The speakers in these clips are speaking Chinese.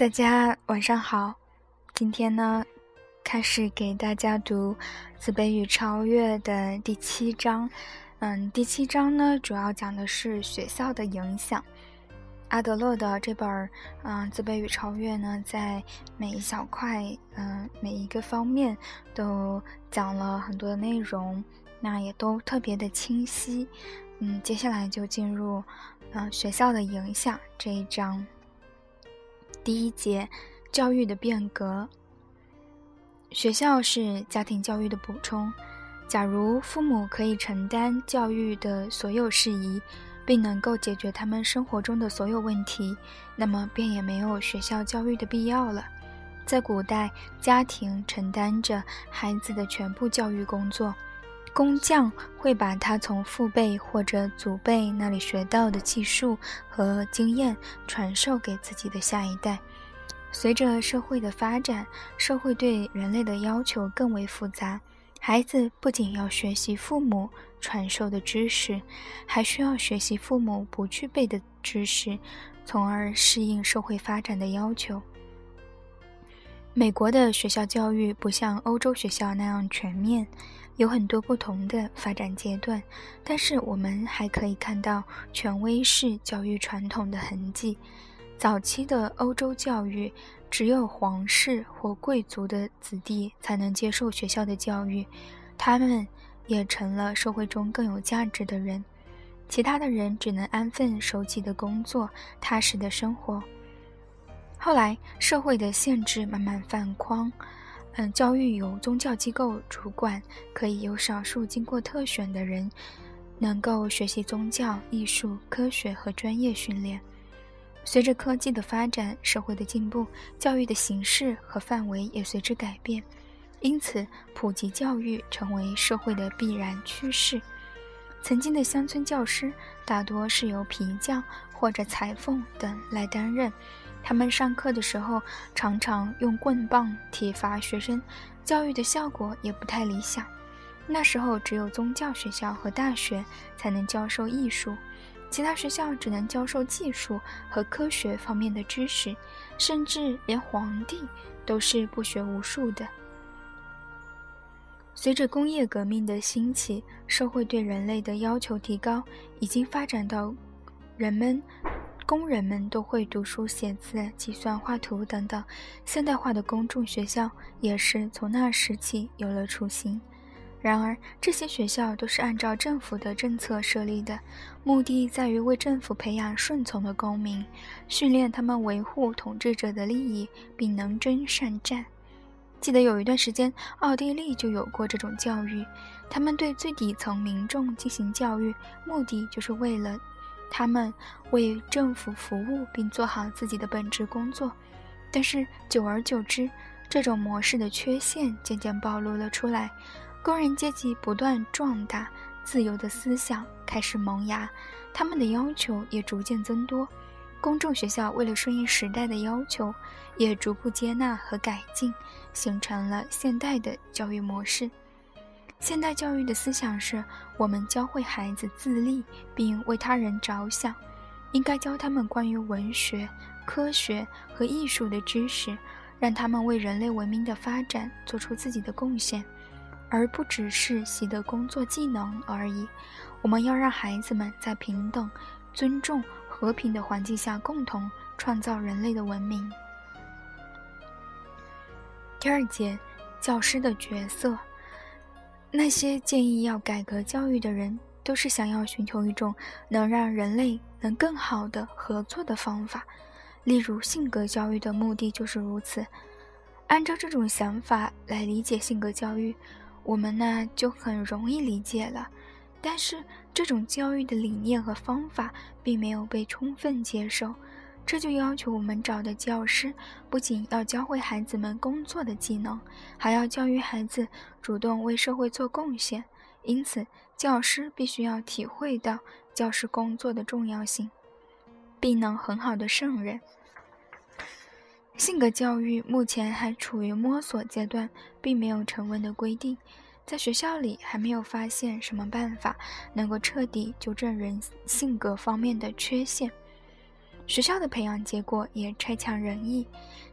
大家晚上好，今天呢，开始给大家读《自卑与超越》的第七章。嗯，第七章呢，主要讲的是学校的影响。阿德勒的这本《嗯自卑与超越》呢，在每一小块、嗯每一个方面都讲了很多的内容，那也都特别的清晰。嗯，接下来就进入嗯学校的影响这一章。第一节，教育的变革。学校是家庭教育的补充。假如父母可以承担教育的所有事宜，并能够解决他们生活中的所有问题，那么便也没有学校教育的必要了。在古代，家庭承担着孩子的全部教育工作。工匠会把他从父辈或者祖辈那里学到的技术和经验传授给自己的下一代。随着社会的发展，社会对人类的要求更为复杂。孩子不仅要学习父母传授的知识，还需要学习父母不具备的知识，从而适应社会发展的要求。美国的学校教育不像欧洲学校那样全面。有很多不同的发展阶段，但是我们还可以看到权威式教育传统的痕迹。早期的欧洲教育，只有皇室或贵族的子弟才能接受学校的教育，他们也成了社会中更有价值的人。其他的人只能安分守己的工作，踏实的生活。后来，社会的限制慢慢放宽。嗯，教育由宗教机构主管，可以有少数经过特选的人，能够学习宗教、艺术、科学和专业训练。随着科技的发展，社会的进步，教育的形式和范围也随之改变，因此普及教育成为社会的必然趋势。曾经的乡村教师大多是由皮匠或者裁缝等来担任。他们上课的时候常常用棍棒体罚学生，教育的效果也不太理想。那时候只有宗教学校和大学才能教授艺术，其他学校只能教授技术和科学方面的知识，甚至连皇帝都是不学无术的。随着工业革命的兴起，社会对人类的要求提高，已经发展到人们。工人们都会读书写字、计算、画图等等。现代化的公众学校也是从那时起有了雏形。然而，这些学校都是按照政府的政策设立的，目的在于为政府培养顺从的公民，训练他们维护统治者的利益，并能征善战。记得有一段时间，奥地利就有过这种教育，他们对最底层民众进行教育，目的就是为了。他们为政府服务并做好自己的本职工作，但是久而久之，这种模式的缺陷渐渐暴露了出来。工人阶级不断壮大，自由的思想开始萌芽，他们的要求也逐渐增多。公众学校为了顺应时代的要求，也逐步接纳和改进，形成了现代的教育模式。现代教育的思想是我们教会孩子自立，并为他人着想，应该教他们关于文学、科学和艺术的知识，让他们为人类文明的发展做出自己的贡献，而不只是习得工作技能而已。我们要让孩子们在平等、尊重、和平的环境下共同创造人类的文明。第二节，教师的角色。那些建议要改革教育的人，都是想要寻求一种能让人类能更好的合作的方法。例如，性格教育的目的就是如此。按照这种想法来理解性格教育，我们呢就很容易理解了。但是，这种教育的理念和方法并没有被充分接受。这就要求我们找的教师，不仅要教会孩子们工作的技能，还要教育孩子主动为社会做贡献。因此，教师必须要体会到教师工作的重要性，并能很好的胜任。性格教育目前还处于摸索阶段，并没有成文的规定，在学校里还没有发现什么办法能够彻底纠正人性格方面的缺陷。学校的培养结果也差强人意。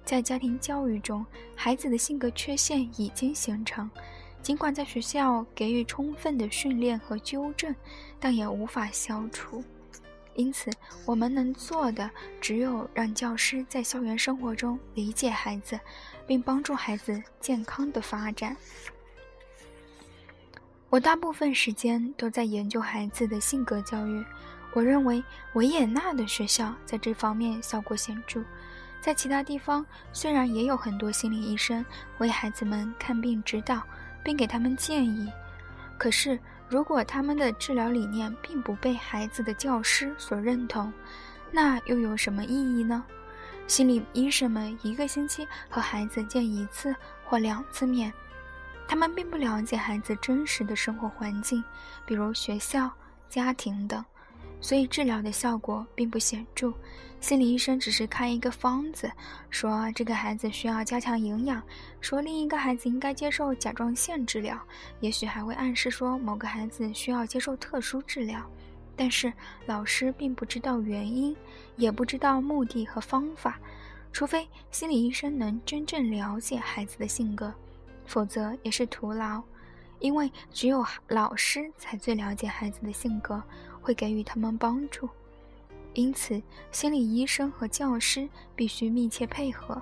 在家庭教育中，孩子的性格缺陷已经形成，尽管在学校给予充分的训练和纠正，但也无法消除。因此，我们能做的只有让教师在校园生活中理解孩子，并帮助孩子健康的发展。我大部分时间都在研究孩子的性格教育。我认为维也纳的学校在这方面效果显著。在其他地方，虽然也有很多心理医生为孩子们看病指导，并给他们建议，可是。如果他们的治疗理念并不被孩子的教师所认同，那又有什么意义呢？心理医生们一个星期和孩子见一次或两次面，他们并不了解孩子真实的生活环境，比如学校、家庭等。所以治疗的效果并不显著，心理医生只是开一个方子，说这个孩子需要加强营养，说另一个孩子应该接受甲状腺治疗，也许还会暗示说某个孩子需要接受特殊治疗，但是老师并不知道原因，也不知道目的和方法，除非心理医生能真正了解孩子的性格，否则也是徒劳，因为只有老师才最了解孩子的性格。会给予他们帮助，因此心理医生和教师必须密切配合。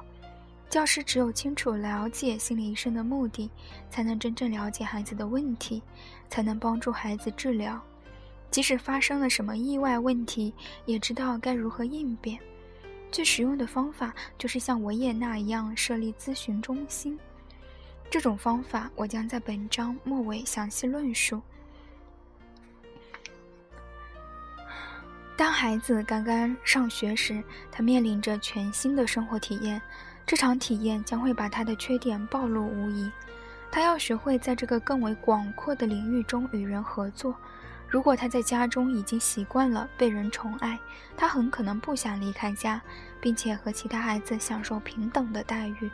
教师只有清楚了解心理医生的目的，才能真正了解孩子的问题，才能帮助孩子治疗。即使发生了什么意外问题，也知道该如何应变。最实用的方法就是像维也纳一样设立咨询中心。这种方法我将在本章末尾详细论述。当孩子刚刚上学时，他面临着全新的生活体验，这场体验将会把他的缺点暴露无遗。他要学会在这个更为广阔的领域中与人合作。如果他在家中已经习惯了被人宠爱，他很可能不想离开家，并且和其他孩子享受平等的待遇。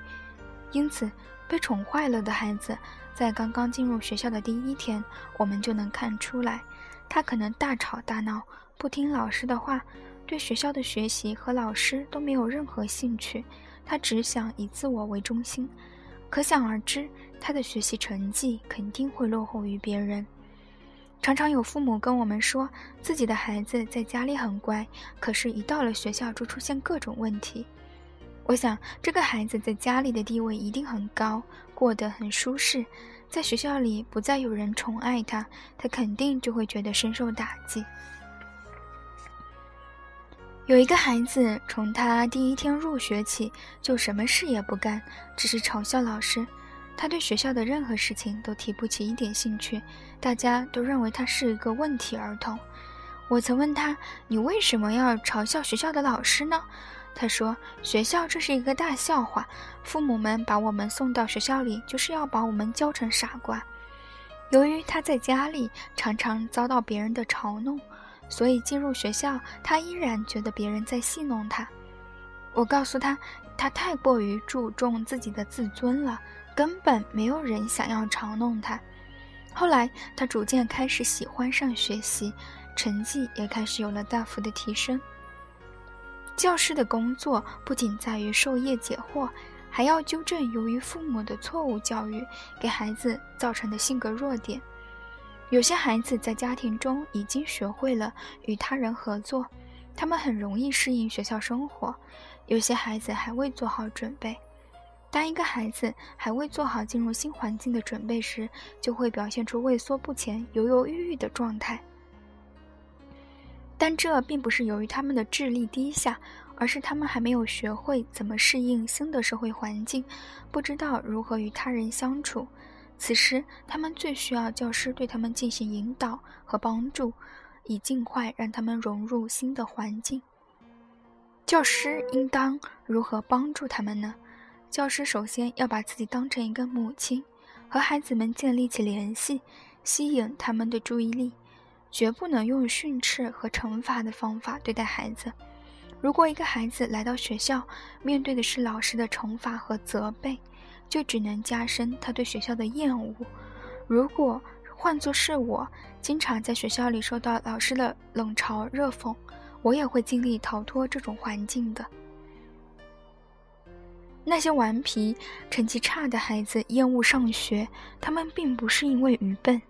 因此，被宠坏了的孩子，在刚刚进入学校的第一天，我们就能看出来，他可能大吵大闹。不听老师的话，对学校的学习和老师都没有任何兴趣，他只想以自我为中心，可想而知，他的学习成绩肯定会落后于别人。常常有父母跟我们说，自己的孩子在家里很乖，可是，一到了学校就出现各种问题。我想，这个孩子在家里的地位一定很高，过得很舒适，在学校里不再有人宠爱他，他肯定就会觉得深受打击。有一个孩子，从他第一天入学起就什么事也不干，只是嘲笑老师。他对学校的任何事情都提不起一点兴趣，大家都认为他是一个问题儿童。我曾问他：“你为什么要嘲笑学校的老师呢？”他说：“学校这是一个大笑话，父母们把我们送到学校里，就是要把我们教成傻瓜。”由于他在家里常常遭到别人的嘲弄。所以进入学校，他依然觉得别人在戏弄他。我告诉他，他太过于注重自己的自尊了，根本没有人想要嘲弄他。后来，他逐渐开始喜欢上学习，成绩也开始有了大幅的提升。教师的工作不仅在于授业解惑，还要纠正由于父母的错误教育给孩子造成的性格弱点。有些孩子在家庭中已经学会了与他人合作，他们很容易适应学校生活；有些孩子还未做好准备。当一个孩子还未做好进入新环境的准备时，就会表现出畏缩不前、犹犹豫豫的状态。但这并不是由于他们的智力低下，而是他们还没有学会怎么适应新的社会环境，不知道如何与他人相处。此时，他们最需要教师对他们进行引导和帮助，以尽快让他们融入新的环境。教师应当如何帮助他们呢？教师首先要把自己当成一个母亲，和孩子们建立起联系，吸引他们的注意力，绝不能用训斥和惩罚的方法对待孩子。如果一个孩子来到学校，面对的是老师的惩罚和责备，就只能加深他对学校的厌恶。如果换作是我，经常在学校里受到老师的冷嘲热讽，我也会尽力逃脱这种环境的。那些顽皮、成绩差的孩子厌恶上学，他们并不是因为愚笨，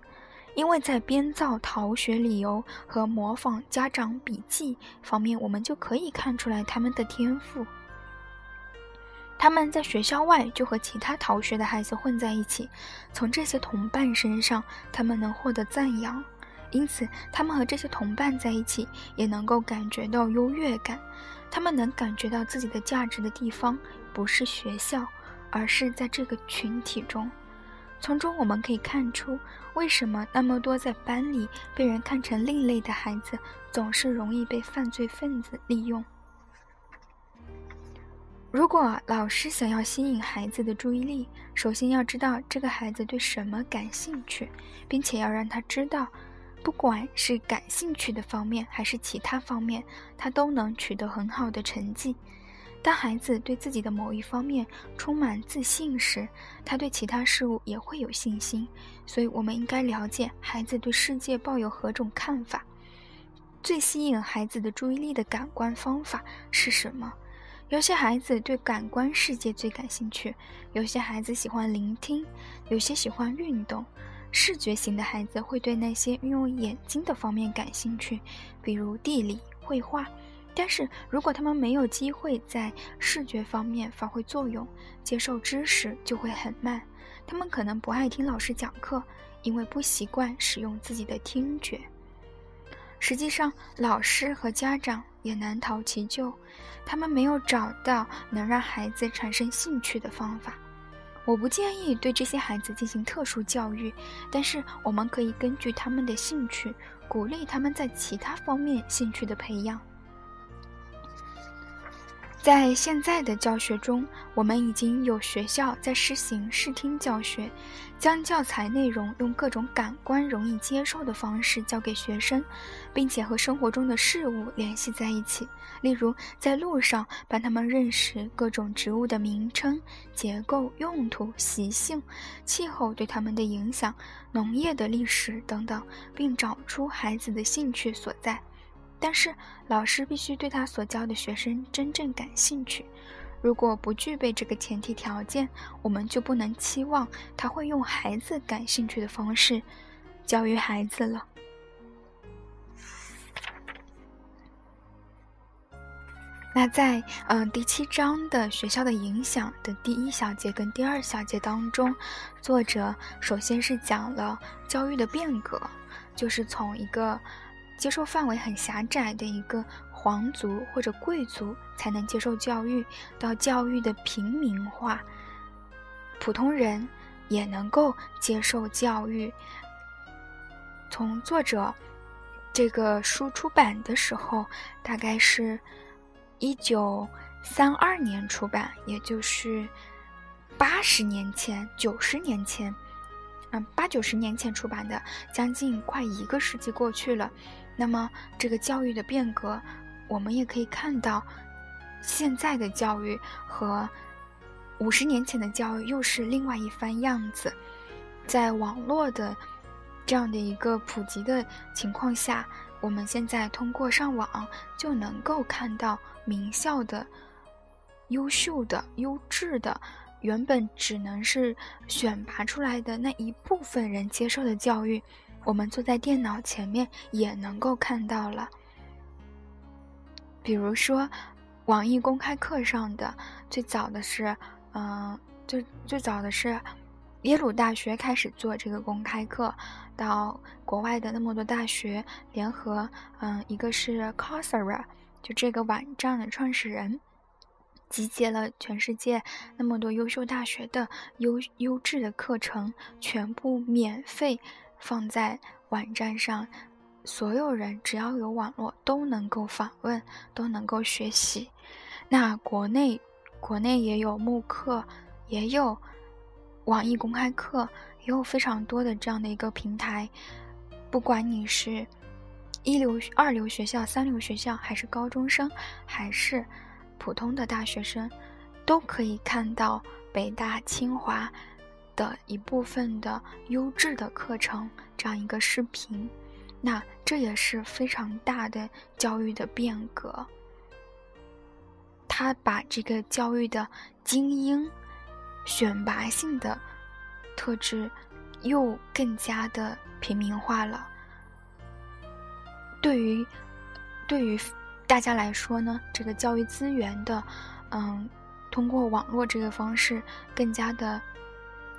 因为在编造逃学理由和模仿家长笔记方面，我们就可以看出来他们的天赋。他们在学校外就和其他逃学的孩子混在一起，从这些同伴身上，他们能获得赞扬，因此他们和这些同伴在一起也能够感觉到优越感。他们能感觉到自己的价值的地方。不是学校，而是在这个群体中。从中我们可以看出，为什么那么多在班里被人看成另类的孩子，总是容易被犯罪分子利用。如果老师想要吸引孩子的注意力，首先要知道这个孩子对什么感兴趣，并且要让他知道，不管是感兴趣的方面还是其他方面，他都能取得很好的成绩。当孩子对自己的某一方面充满自信时，他对其他事物也会有信心。所以，我们应该了解孩子对世界抱有何种看法。最吸引孩子的注意力的感官方法是什么？有些孩子对感官世界最感兴趣，有些孩子喜欢聆听，有些喜欢运动。视觉型的孩子会对那些运用眼睛的方面感兴趣，比如地理、绘画。但是如果他们没有机会在视觉方面发挥作用，接受知识就会很慢。他们可能不爱听老师讲课，因为不习惯使用自己的听觉。实际上，老师和家长也难逃其咎，他们没有找到能让孩子产生兴趣的方法。我不建议对这些孩子进行特殊教育，但是我们可以根据他们的兴趣，鼓励他们在其他方面兴趣的培养。在现在的教学中，我们已经有学校在实行视听教学，将教材内容用各种感官容易接受的方式教给学生，并且和生活中的事物联系在一起。例如，在路上帮他们认识各种植物的名称、结构、用途、习性、气候对他们的影响、农业的历史等等，并找出孩子的兴趣所在。但是，老师必须对他所教的学生真正感兴趣。如果不具备这个前提条件，我们就不能期望他会用孩子感兴趣的方式教育孩子了。那在嗯第七章的学校的影响的第一小节跟第二小节当中，作者首先是讲了教育的变革，就是从一个。接受范围很狭窄的一个皇族或者贵族才能接受教育，到教育的平民化，普通人也能够接受教育。从作者这个书出版的时候，大概是一九三二年出版，也就是八十年前、九十年前，嗯，八九十年前出版的，将近快一个世纪过去了。那么，这个教育的变革，我们也可以看到，现在的教育和五十年前的教育又是另外一番样子。在网络的这样的一个普及的情况下，我们现在通过上网就能够看到名校的、优秀的、优质的，原本只能是选拔出来的那一部分人接受的教育。我们坐在电脑前面也能够看到了，比如说，网易公开课上的最早的是，嗯，最最早的是耶鲁大学开始做这个公开课，到国外的那么多大学联合，嗯，一个是 c o r s e r a 就这个网站的创始人，集结了全世界那么多优秀大学的优优质的课程，全部免费。放在网站上，所有人只要有网络都能够访问，都能够学习。那国内，国内也有慕课，也有网易公开课，也有非常多的这样的一个平台。不管你是一流、二流学校、三流学校，还是高中生，还是普通的大学生，都可以看到北大、清华。的一部分的优质的课程，这样一个视频。那这也是非常大的教育的变革。他把这个教育的精英、选拔性的特质又更加的平民化了。对于对于大家来说呢，这个教育资源的，嗯，通过网络这个方式更加的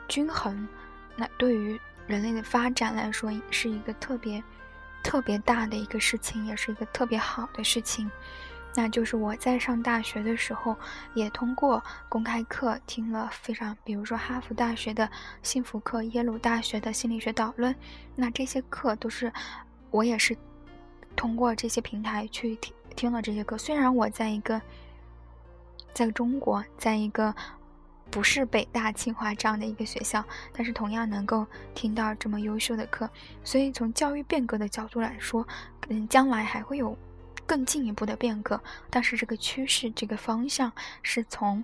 均衡。那对于人类的发展来说，是一个特别特别大的一个事情，也是一个特别好的事情。那就是我在上大学的时候，也通过公开课听了非常，比如说哈佛大学的幸福课、耶鲁大学的心理学导论。那这些课都是我也是通过这些平台去听听了这些课。虽然我在一个在中国，在一个不是北大、清华这样的一个学校，但是同样能够听到这么优秀的课。所以从教育变革的角度来说，嗯，将来还会有。更进一步的变革，但是这个趋势、这个方向是从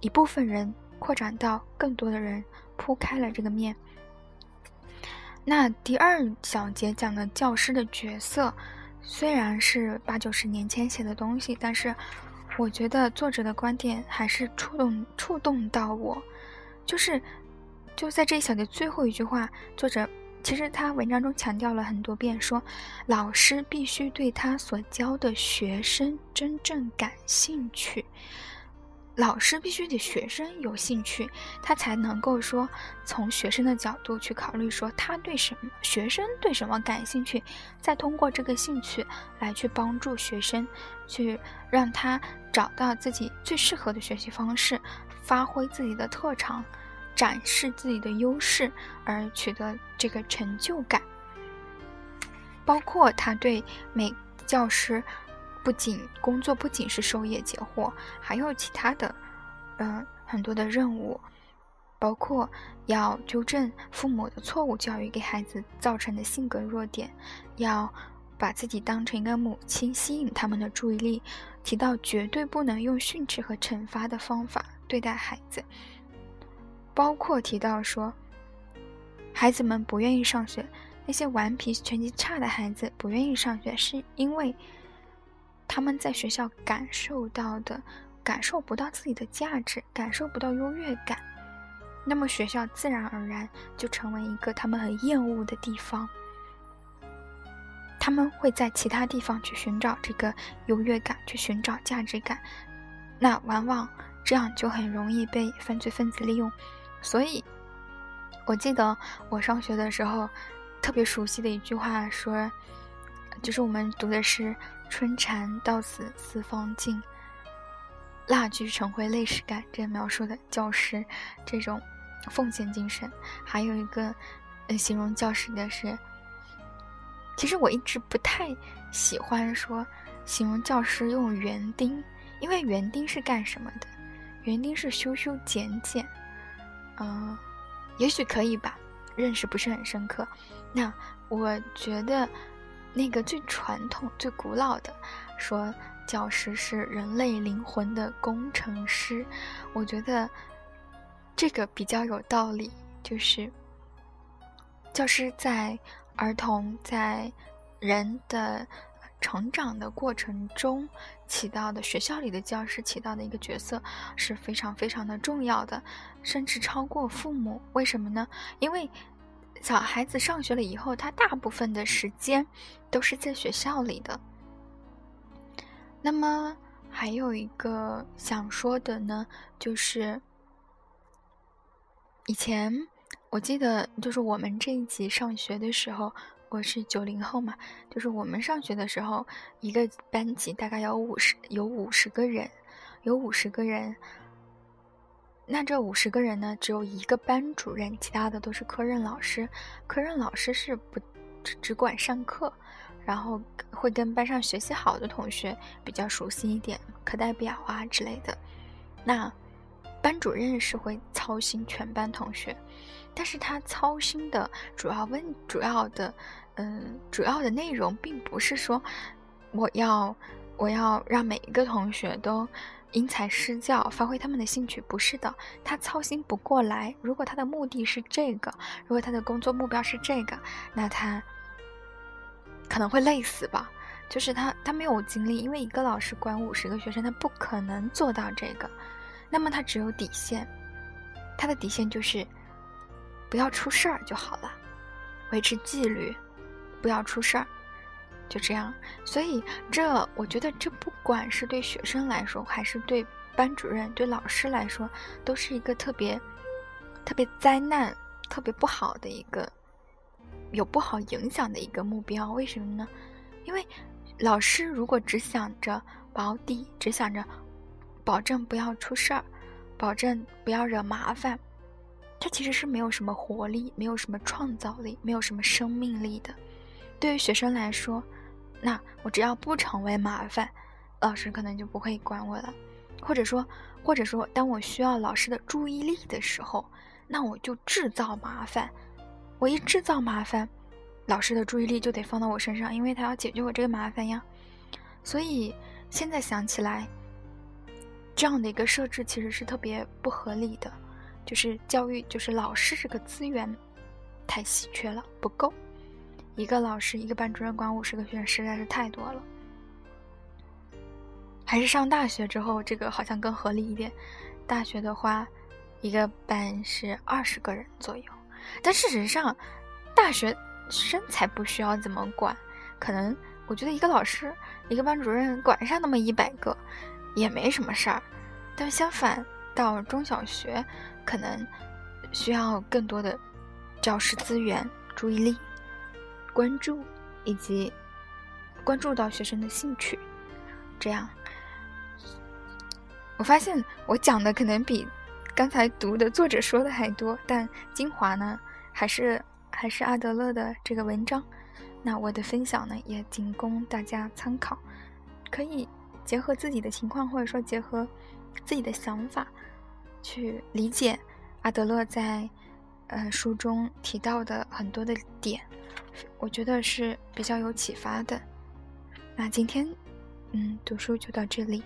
一部分人扩展到更多的人，铺开了这个面。那第二小节讲的教师的角色，虽然是八九十年前写的东西，但是我觉得作者的观点还是触动触动到我，就是就在这一小节最后一句话，作者。其实他文章中强调了很多遍，说老师必须对他所教的学生真正感兴趣，老师必须得学生有兴趣，他才能够说从学生的角度去考虑，说他对什么学生对什么感兴趣，再通过这个兴趣来去帮助学生，去让他找到自己最适合的学习方式，发挥自己的特长。展示自己的优势而取得这个成就感，包括他对每教师不仅工作不仅是授业解惑，还有其他的嗯很多的任务，包括要纠正父母的错误教育给孩子造成的性格弱点，要把自己当成一个母亲，吸引他们的注意力，提到绝对不能用训斥和惩罚的方法对待孩子。包括提到说，孩子们不愿意上学，那些顽皮、成绩差的孩子不愿意上学，是因为他们在学校感受到的感受不到自己的价值，感受不到优越感，那么学校自然而然就成为一个他们很厌恶的地方。他们会在其他地方去寻找这个优越感，去寻找价值感，那往往这样就很容易被犯罪分子利用。所以，我记得我上学的时候，特别熟悉的一句话说，就是我们读的是“春蚕到死丝方尽，蜡炬成灰泪始干”这描述的教师这种奉献精神。还有一个，呃，形容教师的是，其实我一直不太喜欢说形容教师用园丁，因为园丁是干什么的？园丁是修修剪剪。嗯，也许可以吧，认识不是很深刻。那我觉得，那个最传统、最古老的说，教师是人类灵魂的工程师，我觉得这个比较有道理。就是教师在儿童在人的。成长的过程中起到的学校里的教师起到的一个角色是非常非常的重要的，甚至超过父母。为什么呢？因为小孩子上学了以后，他大部分的时间都是在学校里的。那么还有一个想说的呢，就是以前我记得，就是我们这一级上学的时候。我是九零后嘛，就是我们上学的时候，一个班级大概有五十有五十个人，有五十个人。那这五十个人呢，只有一个班主任，其他的都是科任老师。科任老师是不只只管上课，然后会跟班上学习好的同学比较熟悉一点，课代表啊之类的。那班主任是会操心全班同学。但是他操心的主要问主要的，嗯，主要的内容并不是说我要我要让每一个同学都因材施教，发挥他们的兴趣，不是的，他操心不过来。如果他的目的是这个，如果他的工作目标是这个，那他可能会累死吧。就是他他没有精力，因为一个老师管五十个学生，他不可能做到这个。那么他只有底线，他的底线就是不要出事儿就好了，维持纪律，不要出事儿，就这样。所以这我觉得这不管是对学生来说，还是对班主任、对老师来说，都是一个特别特别灾难、特别不好的一个有不好影响的一个目标。为什么呢？因为老师如果只想着保底，只想着保证不要出事儿，保证不要惹麻烦，他其实是没有什么活力，没有什么创造力，没有什么生命力的。对于学生来说，那我只要不成为麻烦，老师可能就不会管我了。或者说，或者说，当我需要老师的注意力的时候，那我就制造麻烦。我一制造麻烦。老师的注意力就得放到我身上，因为他要解决我这个麻烦呀。所以现在想起来，这样的一个设置其实是特别不合理的，就是教育，就是老师这个资源太稀缺了，不够。一个老师，一个班主任管五十个学生实在是太多了。还是上大学之后，这个好像更合理一点。大学的话，一个班是二十个人左右，但事实上，大学。生才不需要怎么管，可能我觉得一个老师、一个班主任管上那么一百个，也没什么事儿。但相反，到中小学，可能需要更多的教师资源、注意力、关注，以及关注到学生的兴趣。这样，我发现我讲的可能比刚才读的作者说的还多，但精华呢，还是。还是阿德勒的这个文章，那我的分享呢也仅供大家参考，可以结合自己的情况，或者说结合自己的想法去理解阿德勒在呃书中提到的很多的点，我觉得是比较有启发的。那今天嗯读书就到这里。